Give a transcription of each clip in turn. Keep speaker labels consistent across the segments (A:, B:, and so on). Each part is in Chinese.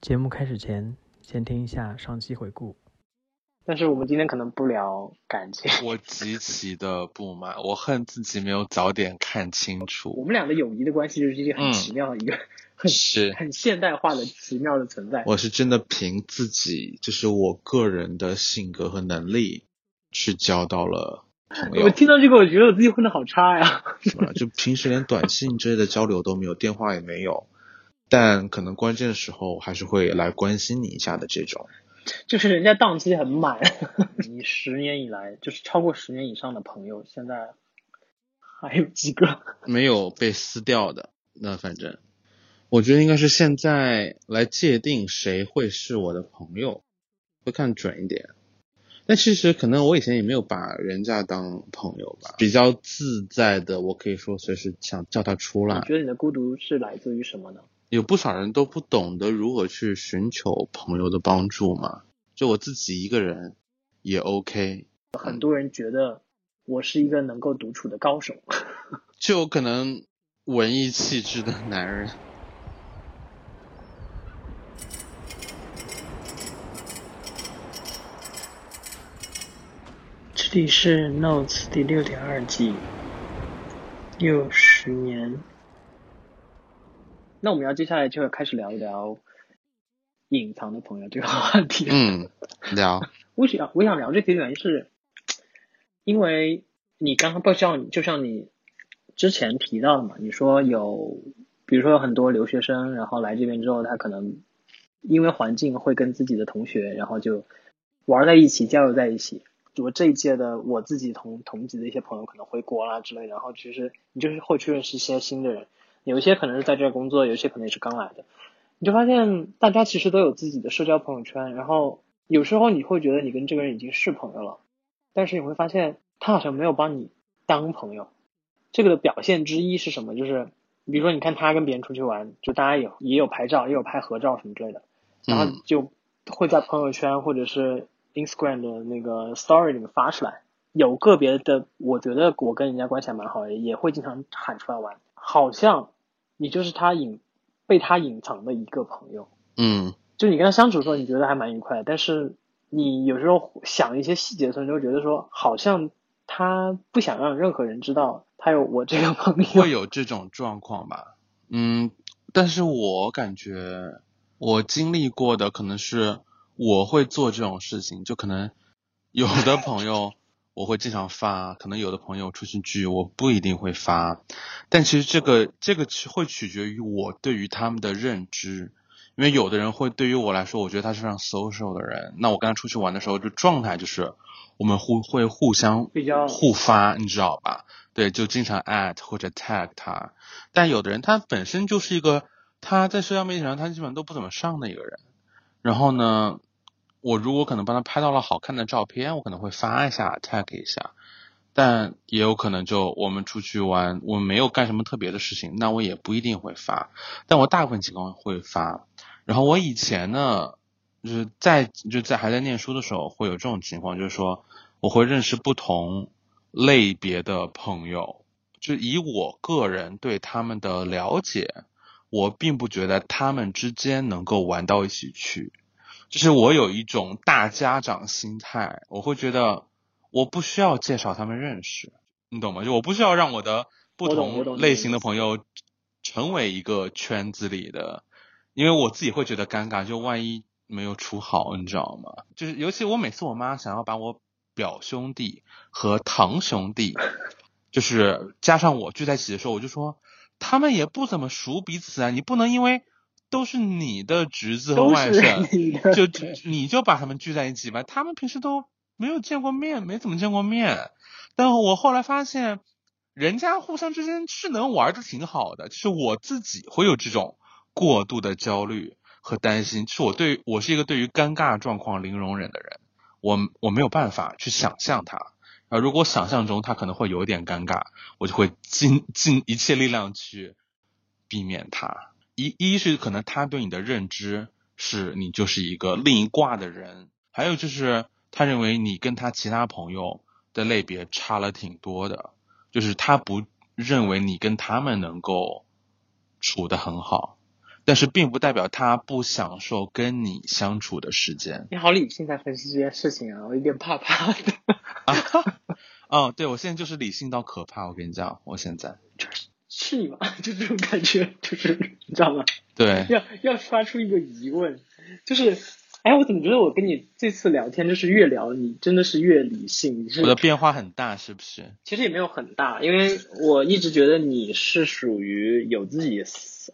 A: 节目开始前，先听一下上期回顾。
B: 但是我们今天可能不聊感情。
C: 我极其的不满，我恨自己没有早点看清楚我。
B: 们俩的友谊的关系就是一个很
C: 嗯
B: 奇妙的一个、很
C: 是
B: 很现代化的奇妙的存在。
C: 我是真的凭自己，就是我个人的性格和能力，去交到了朋友
B: 我。听到这个，我觉得我自己混的好差呀。
C: 啊就平时连短信之类的交流都没有，电话也没有，但可能关键的时候还是会来关心你一下的这种。
B: 就是人家档期很满，你十年以来就是超过十年以上的朋友，现在还有几个？
C: 没有被撕掉的。那反正，我觉得应该是现在来界定谁会是我的朋友，会看准一点。但其实可能我以前也没有把人家当朋友吧，比较自在的，我可以说随时想叫他出来。
B: 你觉得你的孤独是来自于什么呢？
C: 有不少人都不懂得如何去寻求朋友的帮助嘛，就我自己一个人也 OK，
B: 很多人觉得我是一个能够独处的高手，
C: 就可能文艺气质的男人。
B: 这里是 Notes 第六点二季，六十年。那我们要接下来就要开始聊一聊隐藏的朋友这个话题。
C: 嗯，聊，
B: 我想我想聊这题的原因是，因为你刚刚不像就像你之前提到的嘛，你说有，比如说有很多留学生，然后来这边之后，他可能因为环境会跟自己的同学，然后就玩在一起，交流在一起。我这一届的我自己同同级的一些朋友可能回国啦之类，然后其实你就是会去认识一些新的人，有一些可能是在这儿工作，有一些可能也是刚来的。你就发现大家其实都有自己的社交朋友圈，然后有时候你会觉得你跟这个人已经是朋友了，但是你会发现他好像没有把你当朋友。这个的表现之一是什么？就是比如说你看他跟别人出去玩，就大家也也有拍照，也有拍合照什么之类的，然后
C: 嗯
B: 就会在朋友圈或者是 Instagram 的那个 Story 里面发出来。有个别的，我觉得我跟人家关系还蛮好的，也会经常喊出来玩，好像你就是他隐被他隐藏的一个朋友。
C: 嗯
B: 就你跟他相处的时候，你觉得还蛮愉快，但是你有时候想一些细节的时候，你就会觉得说，好像他不想让任何人知道他有我这个朋友。
C: 会有这种状况吧。嗯，但是我感觉我经历过的可能是我会做这种事情，就可能有的朋友我会经常发，可能有的朋友出去聚我不一定会发，但其实这个这个取会取决于我对于他们的认知。因为有的人会对于我来说，我觉得他是非常 social 的人，那我跟他出去玩的时候，就状态就是我们互会互相互发，你知道吧？对，就经常 at 或者 tag 他。但有的人他本身就是一个他在社交媒体上他基本上都不怎么上的一个人。然后呢，我如果可能帮他拍到了好看的照片，我可能会发一下 tag 一下。但也有可能就我们出去玩，我没有干什么特别的事情，那我也不一定会发。但我大部分情况会发。然后我以前呢，就是在就在还在念书的时候会有这种情况，就是说我会认识不同类别的朋友，就以我个人对他们的了解，我并不觉得他们之间能够玩到一起去。就是我有一种大家长心态，我会觉得我不需要介绍他们认识，你懂吗？就我不需要让我的不同类型
B: 的
C: 朋友成为一个圈子里的，因为我自己会觉得尴尬，就万一没有处好，你知道吗？就是尤其我每次我妈想要把我表兄弟和堂兄弟，就是加上我聚在一起的时候，我就说他们也不怎么熟彼此啊，你不能因为都是你的侄子和外甥，
B: 你，
C: 就你就把他们聚在一起吧，他们平时都没有见过面，没怎么见过面。但我后来发现，人家互相之间是能玩的挺好的，就是我自己会有这种过度的焦虑和担心，就是我对我是一个对于尴尬状况零容忍的人，我我没有办法去想象他。啊，如果想象中他可能会有一点尴尬，我就会尽尽一切力量去避免它。一一是可能他对你的认知是你就是一个另一卦的人，还有就是他认为你跟他其他朋友的类别差了挺多的，就是他不认为你跟他们能够处得很好。但是并不代表他不享受跟你相处的时间。
B: 你好理性在分析这件事情啊，我有点怕怕的。
C: 啊，哦，对，我现在就是理性到可怕。我跟你讲，我现在就
B: 是吗？就这种感觉，就是你知道吗？
C: 对，
B: 要要发出一个疑问，就是，哎，我怎么觉得我跟你这次聊天，就是越聊你真的是越理性，你是
C: 我的变化很大，是不是？
B: 其实也没有很大，因为我一直觉得你是属于有自己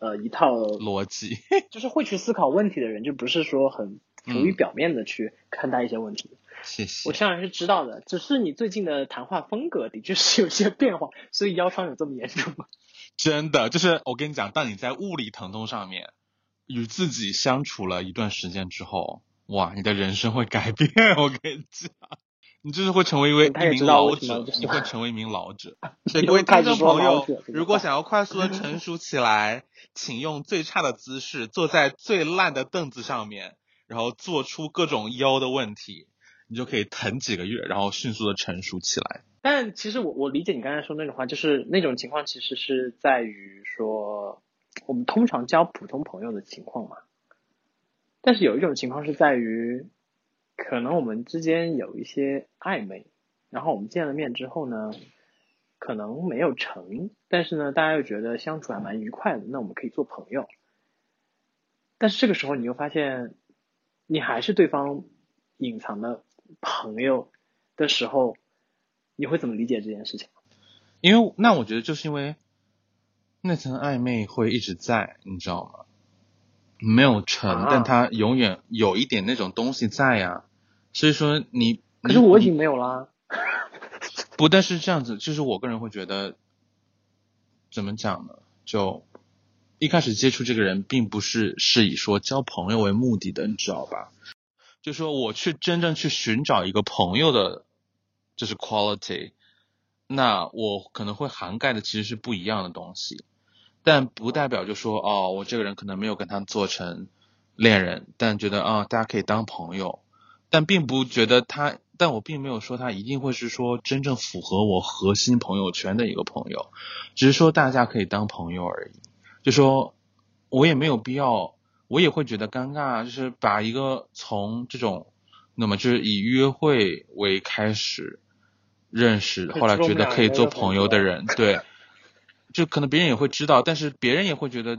B: 呃一套
C: 逻辑，
B: 就是会去思考问题的人，就不是说很浮于表面的去看待一些问题。
C: 谢谢。
B: 我当然是知道的，只是你最近的谈话风格的确是有些变化，所以腰伤有这么严重吗？
C: 真的，就是我跟你讲，当你在物理疼痛上面与自己相处了一段时间之后，哇，你的人生会改变。我跟你讲，你就是会成为一位一名老者，你会成为一名老者。所以各位听众朋友，如果想要快速的成熟起来，请用最差的姿势坐在最烂的凳子上面，然后做出各种腰的问题，你就可以疼几个月，然后迅速的成熟起来。
B: 但其实我我理解你刚才说那种话，就是那种情况其实是在于说我们通常交普通朋友的情况嘛。但是有一种情况是在于，可能我们之间有一些暧昧，然后我们见了面之后呢，可能没有成，但是呢，大家又觉得相处还蛮愉快的，那我们可以做朋友。但是这个时候你又发现，你还是对方隐藏的朋友的时候。你会怎么理解这件事情？
C: 因为那我觉得就是因为那层暧昧会一直在，你知道吗？没有成，但他永远有一点那种东西在呀。所以说你，
B: 可是我已经没有啦。
C: 不，但是这样子，就是我个人会觉得，怎么讲呢？就一开始接触这个人，并不是是以说交朋友为目的的，你知道吧？就说我去真正去寻找一个朋友的。这是 quality，那我可能会涵盖的其实是不一样的东西，但不代表就说哦，我这个人可能没有跟他做成恋人，但觉得啊，大家可以当朋友，但并不觉得他，但我并没有说他一定会是说真正符合我核心朋友圈的一个朋友，只是说大家可以当朋友而已，就说我也没有必要，我也会觉得尴尬，就是把一个从这种，那么就是以约会为开始。认识，后来觉得可以做朋友的 人，对，就可能别人也会知道，但是别人也会觉得，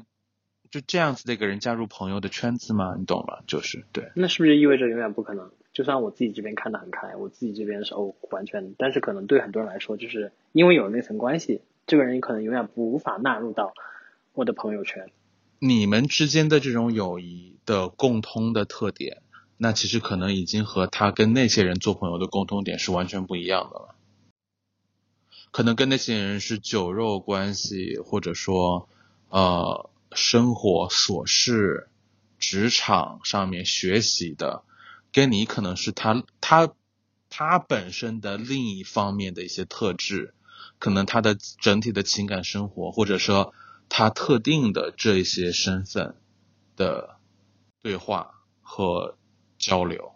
C: 就这样子的一个人加入朋友的圈子吗？你懂吗？就是对。
B: 那是不是意味着永远不可能？就算我自己这边看得很开，我自己这边是哦完全，但是可能对很多人来说，就是因为有那层关系，这个人可能永远不无法纳入到我的朋友圈。
C: 你们之间的这种友谊的共通的特点，那其实可能已经和他跟那些人做朋友的共通点是完全不一样的了。可能跟那些人是酒肉关系，或者说，呃，生活琐事、职场上面学习的，跟你可能是他他他本身的另一方面的一些特质，可能他的整体的情感生活，或者说他特定的这些身份的对话和交流，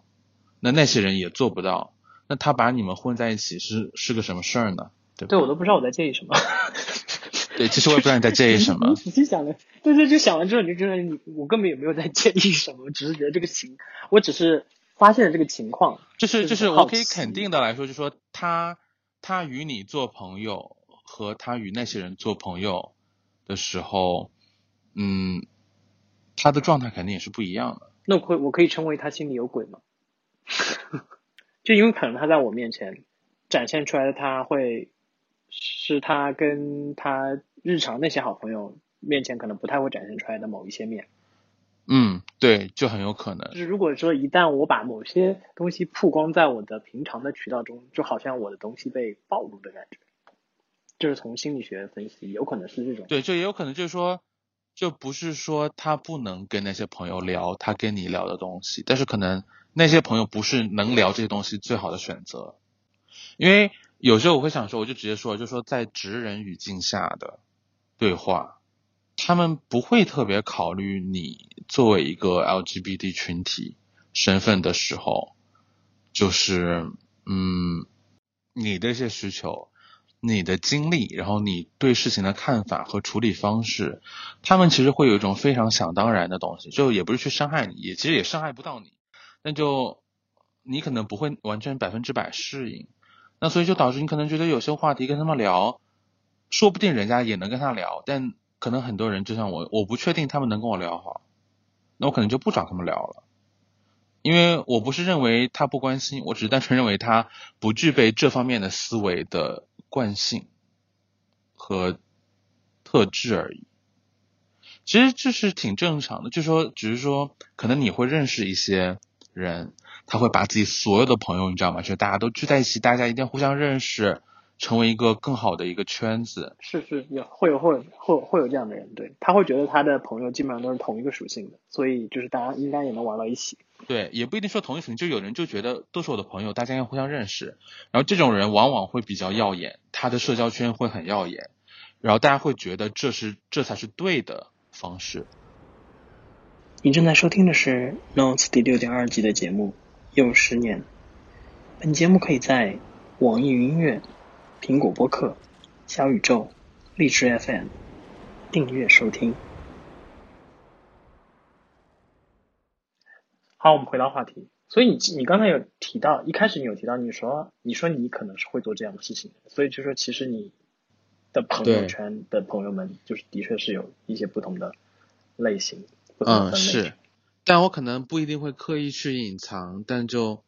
C: 那那些人也做不到，那他把你们混在一起是是个什么事儿呢？
B: 对，我都不知道我在介意什么。
C: 对，其实我也不知道你在介意什么。
B: 你仔细想了，对对，就想完之后，你就觉得你我根本也没有在介意什么，只是觉得这个情，我只是发现了这个情况。
C: 就是就是，我可以肯定的来说，就说他他与你做朋友和他与那些人做朋友的时候，嗯，他的状态肯定也是不一样的。
B: 那我可我可以称为他心里有鬼吗？就因为可能他在我面前展现出来的，他会。是他跟他日常那些好朋友面前可能不太会展现出来的某一些面。
C: 嗯，对，就很有可能。
B: 就是如果说一旦我把某些东西曝光在我的平常的渠道中，就好像我的东西被暴露的感觉。就是从心理学分析，有可能是这种。
C: 对，就也有可能就是说，就不是说他不能跟那些朋友聊他跟你聊的东西，但是可能那些朋友不是能聊这些东西最好的选择，因为。有时候我会想说，我就直接说，就说在直人语境下的对话，他们不会特别考虑你作为一个 LGBT 群体身份的时候，就是嗯，你的一些需求，你的经历，然后你对事情的看法和处理方式，他们其实会有一种非常想当然的东西，就也不是去伤害你，也其实也伤害不到你，那就你可能不会完全百分之百适应，那所以就导致你可能觉得有些话题跟他们聊，说不定人家也能跟他聊，但可能很多人就像我，我不确定他们能跟我聊好，那我可能就不找他们聊了。因为我不是认为他不关心，我只是单纯认为他不具备这方面的思维的惯性和特质而已。其实这是挺正常的，就说只是说，可能你会认识一些人，他会把自己所有的朋友，你知道吗？就大家都聚在一起，大家一定互相认识。成为一个更好的一个圈子，
B: 是是有会有会会会有这样的人，对他会觉得他的朋友基本上都是同一个属性的，所以就是大家应该也能玩到一起。
C: 对，也不一定说同一属性，就有人就觉得都是我的朋友，大家要互相认识，然后这种人往往会比较耀眼，他的社交圈会很耀眼，然后大家会觉得这是这才是对的方式。
B: 你正在收听的是《Notes》第六点二季的节目，又十年。本节目可以在网易云音乐。苹果播客、小宇宙、荔枝 FM 订阅收听。好，我们回到话题。所以你你刚才有提到，一开始你有提到，你说你说你可能是会做这样的事情，所以就说其实你的朋友圈的朋友们，就是的确是有一些不同的类型。
C: 嗯，是，但我可能不一定会刻意去隐藏，但就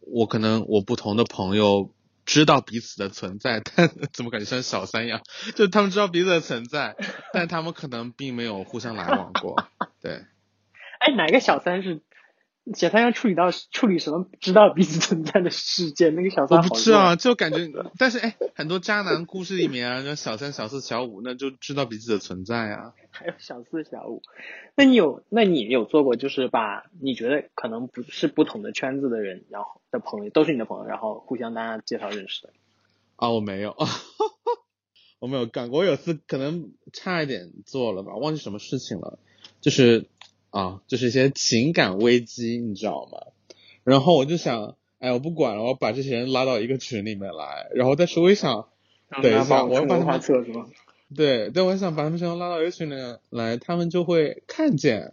C: 我可能我不同的朋友。知道彼此的存在，但 怎么感觉像小三一样？就他们知道彼此的存在，但他们可能并没有互相来往过。对。
B: 哎，哪个小三是？小三要处理到处理什么知道彼此存在的事件？那个小三
C: 我不知道，就感觉，但是哎，很多渣男故事里面啊，就小三、小四、小五，那就知道彼此的存在啊。
B: 还有小四、小五，那你有，那你有做过，就是把你觉得可能不是不同的圈子的人，然后的朋友都是你的朋友，然后互相大家介绍认识的？
C: 啊，我没有，我没有干过。我有次可能差一点做了吧，忘记什么事情了，就是。啊，就是一些情感危机，你知道吗？然后我就想，哎，我不管了，我把这些人拉到一个群里面来。然后但是我一想，等一下，我要把他们对但，我想把他们全都拉到一个群里面来，他们就会看见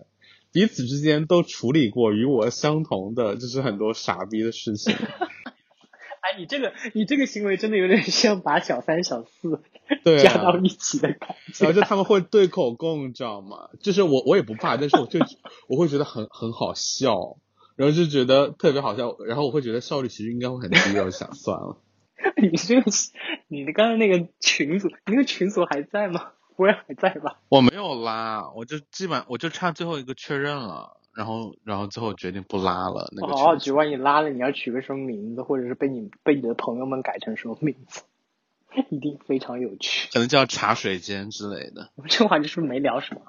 C: 彼此之间都处理过与我相同的，就是很多傻逼的事情。
B: 哎，你这个你这个行为真的有点像 把小三小四对
C: 加
B: 到一起的感觉，
C: 然后就他们会对口供，你知道吗？就是我我也不怕，但是我就 我会觉得很很好笑，然后就觉得特别好笑，然后我会觉得效率其实应该会很低，我想算了。
B: 你这个你的刚才那个群组，那个群组还在吗？不会还在吧？
C: 我没有拉，我就基本我就差最后一个确认了。然后，然后最后决定不拉了。那个
B: 好奇，万一拉了，你要取个什么名字，或者是被你被你的朋友们改成什么名字，一定非常有趣。
C: 可能叫茶水间之类的。
B: 这话就是没聊什么，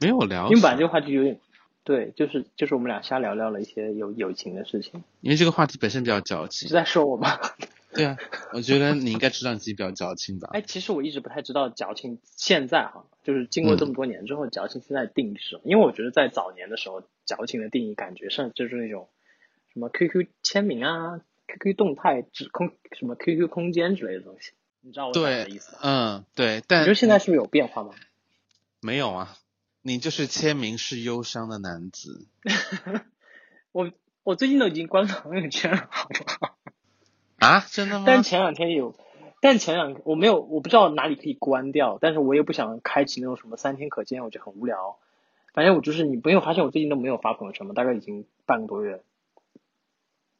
C: 没有聊。
B: 因为本来这个话题有点，对，就是就是我们俩瞎聊聊了一些有友情的事情。
C: 因为这个话题本身比较矫情。
B: 是在说我吗？
C: 对啊，我觉得你应该知道你自己比较矫情吧？
B: 哎，其实我一直不太知道矫情现在哈，就是经过这么多年之后，矫情现在定义是什么？因为我觉得在早年的时候，矫情的定义感觉上就是那种什么 QQ 签名啊、QQ 动态、指空什么 QQ 空间之类的东西，你知道我讲的意思吗？
C: 嗯，对。但
B: 你觉得现在是不是有变化吗？
C: 没有啊，你就是签名是忧伤的男子。
B: 我我最近都已经关朋友圈了，好不好？
C: 啊，真的吗？
B: 但前两天有，但前两我没有，我不知道哪里可以关掉，但是我也不想开启那种什么三天可见，我觉得很无聊。反正我就是你没有发现我最近都没有发朋友圈吗？大概已经半个多月。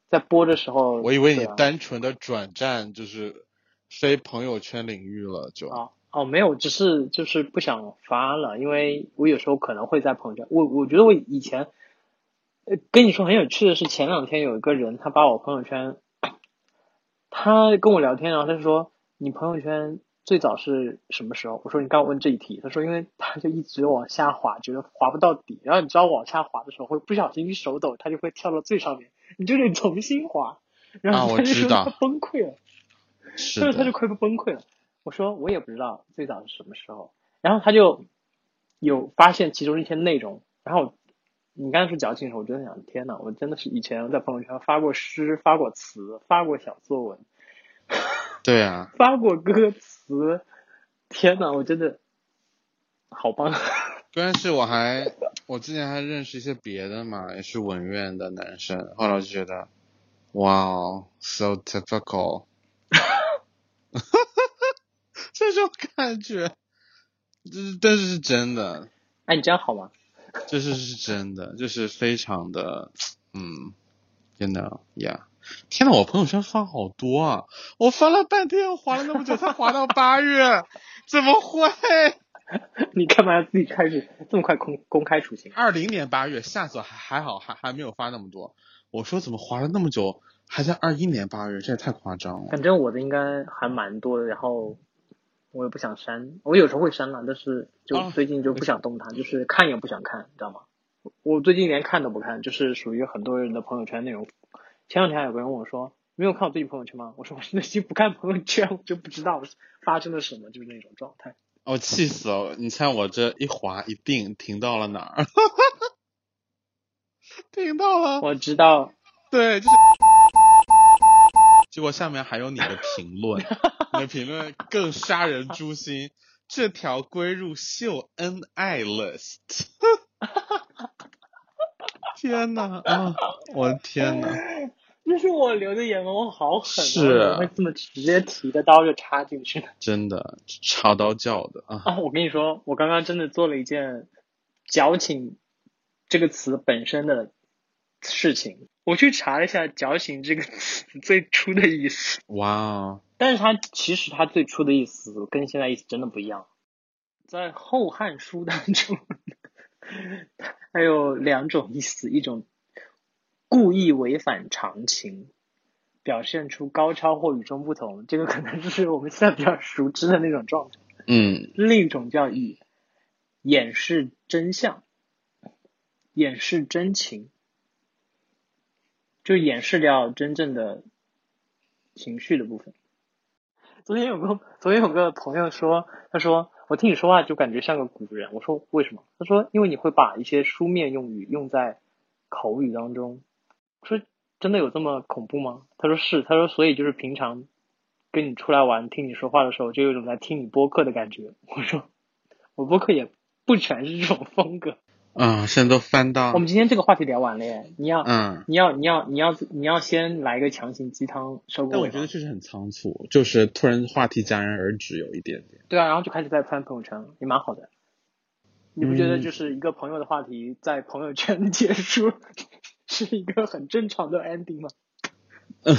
B: 在播的时候，
C: 我以为你单纯的转战就是非朋友圈领域了，就
B: 哦哦没有，只是就是不想发了，因为我有时候可能会在朋友圈，我我觉得我以前，呃跟你说很有趣的是，前两天有一个人他把我朋友圈。他跟我聊天，然后他就说：“你朋友圈最早是什么时候？”我说：“你刚问这一题。”他说：“因为他就一直往下滑，觉得滑不到底。然后你知道往下滑的时候，会不小心一手抖，他就会跳到最上面，你就得重新滑。然后他就说他崩溃了，
C: 所以
B: 他就快不崩溃了。我说我也不知道最早是什么时候。然后他就有发现其中一些内容，然后。你刚才说矫情的时候，我真的想，天呐，我真的是以前在朋友圈发过诗、发过词、发过小作文，
C: 对啊，
B: 发过歌词，天呐，我真的好棒！
C: 关键是我还我之前还认识一些别的嘛，也是文院的男生，后来我就觉得，哇哦，so typical，这种感觉，这是但是是真的，
B: 哎，你这样好吗？
C: 这是是真的，就是非常的，嗯，you know，yeah。天呐，我朋友圈发好多啊！我翻了半天，滑了那么久才滑到八月，怎么会？
B: 你干嘛要自己开始这么快公公开处刑？
C: 二零年八月，下次还还好，还还没有发那么多。我说怎么滑了那么久，还在二一年八月，这也太夸张了。
B: 反正我的应该还蛮多的，然后我也不想删，我有时候会删了，但是就最近就不想动它，就是看也不想看，你知道吗？我最近连看都不看，就是属于很多人的朋友圈内容。前两天还有个人问我说：“没有看我最近朋友圈吗？”我说：“我那些不看朋友圈，我就不知道发生了什么，就是那种状态。”
C: 我气死了！你猜我这一滑一定停到了哪儿？停到了。
B: 我知道。
C: 对，就是。结果下面还有你的评论，你的评论更杀人诛心。这条归入秀恩爱 list。天呐！啊，我的天呐！
B: 这是我留的言吗？我好狠，
C: 是
B: 会这么直接提着刀就插进去
C: 真的，插刀叫的啊！
B: 啊，我跟你说，我刚刚真的做了一件矫情这个词本身的事情。我去查了一下“矫情”这个词最初的意思。
C: 哇哦！
B: 但是它其实它最初的意思跟现在意思真的不一样。在《后汉书》当中，还有两种意思，一种。故意违反常情，表现出高超或与众不同，这个可能就是我们现在比较熟知的那种状态。
C: 嗯。
B: 另一种叫以掩饰真相，掩饰真情，就掩饰掉真正的情绪的部分。昨天有个 昨天有个朋友说，他说我听你说话就感觉像个古人。我说为什么？他说因为你会把一些书面用语用在口语当中。说真的有这么恐怖吗？他说是，他说所以就是平常跟你出来玩，听你说话的时候，就有种在听你播客的感觉。我说我播客也不全是这种风格。
C: 嗯，现在都翻到。
B: 我们今天这个话题聊完了耶，你要
C: 嗯，
B: 你要你要你要你要先来一个强行鸡汤收
C: 但我觉得确实很仓促，就是突然话题戛然而止，有一点点。
B: 对啊，然后就开始在翻朋友圈，也蛮好的。你不觉得就是一个朋友的话题在朋友圈结束？是一个很正常的 ending 吗？
C: 嗯，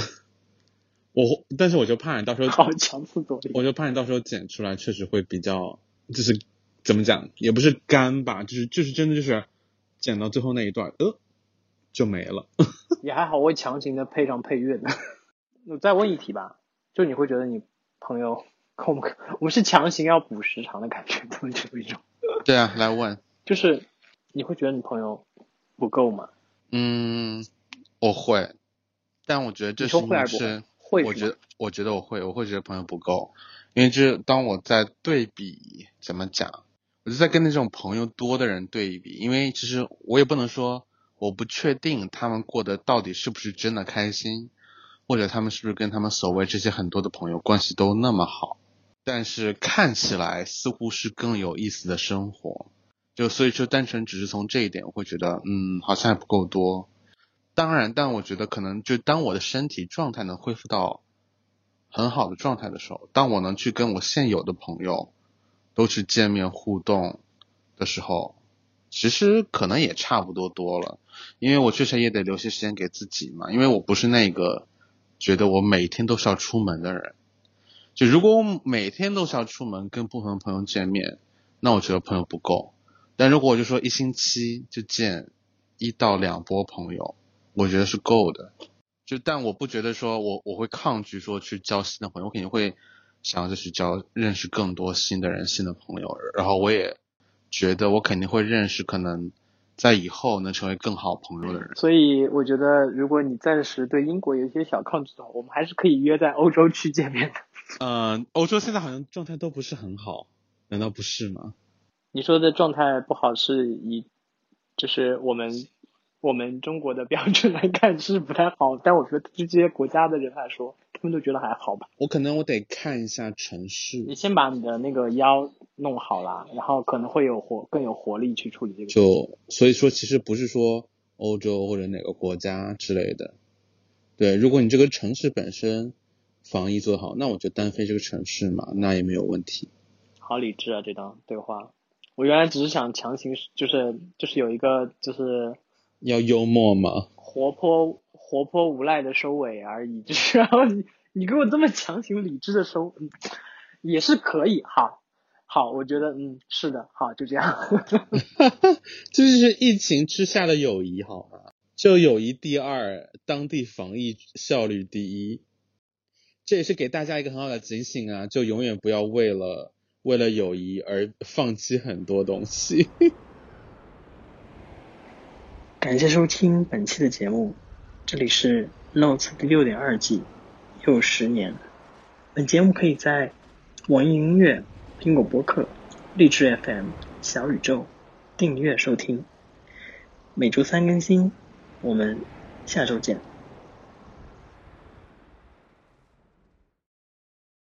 C: 我但是我就怕你到时候
B: 好强词夺理，
C: 我就怕你到时候剪出来确实会比较，就是怎么讲，也不是干吧，就是就是真的就是剪到最后那一段，呃，就没了。
B: 也还好，我会强行的配上配乐的。我再问一题吧，就你会觉得你朋友，我们我们是强行要补时长的感觉，怎么有一种？
C: 对啊，来问，
B: 就是你会觉得你朋友不够吗？
C: 嗯，我会，但我觉得这是是，我觉得我觉得我会，我会觉得朋友不够，因为就是当我在对比，怎么讲，我就在跟那种朋友多的人对一比，因为其实我也不能说我不确定他们过得到底是不是真的开心，或者他们是不是跟他们所谓这些很多的朋友关系都那么好，但是看起来似乎是更有意思的生活。就所以说，单纯只是从这一点，我会觉得，嗯，好像还不够多。当然，但我觉得可能就当我的身体状态能恢复到很好的状态的时候，当我能去跟我现有的朋友都去见面互动的时候，其实可能也差不多多了。因为我确实也得留些时间给自己嘛，因为我不是那个觉得我每天都是要出门的人。就如果我每天都是要出门跟不同朋友见面，那我觉得朋友不够。但如果我就说一星期就见一到两波朋友，我觉得是够的。就但我不觉得说我我会抗拒说去交新的朋友，我肯定会想要就去交认识更多新的人、新的朋友。然后我也觉得我肯定会认识可能在以后能成为更好朋友的人。
B: 所以我觉得如果你暂时对英国有一些小抗拒的话，我们还是可以约在欧洲去见面的。
C: 嗯，欧洲现在好像状态都不是很好，难道不是吗？
B: 你说的状态不好是以，就是我们我们中国的标准来看是不太好，但我觉得对这些国家的人来说，们都觉得还好吧。
C: 我可能我得看一下城市
B: 你，先把你的那个腰弄好啦，然后可能会有活更有活力去处理这个。
C: 就所以说其实不是说欧洲或者哪个国家之类的，对，如果你这个城市本身防疫做得好，那我就单飞这个城市嘛，那也没有问题。
B: 好理智啊，这段对话。我原来只是想强行，就是就是有一个就是
C: 要幽默嘛，
B: 活泼活泼无赖的收尾而已，就是然后你你给我这么强行理智的收，嗯也是可以哈。好，我觉得嗯是的，好就这样。
C: 这 就是疫情之下的友谊，好吗？就友谊第二，当地防疫效率第一。这也是给大家一个很好的警醒啊，就永远不要为了为了友谊而放弃很多东西。
B: 感谢收听本期的节目，这里是 Notes 第六点二季，又十年。本节目可以在网易音乐、苹果播客、荔枝 FM、小宇宙订阅收听，每周三更新。我们下周见。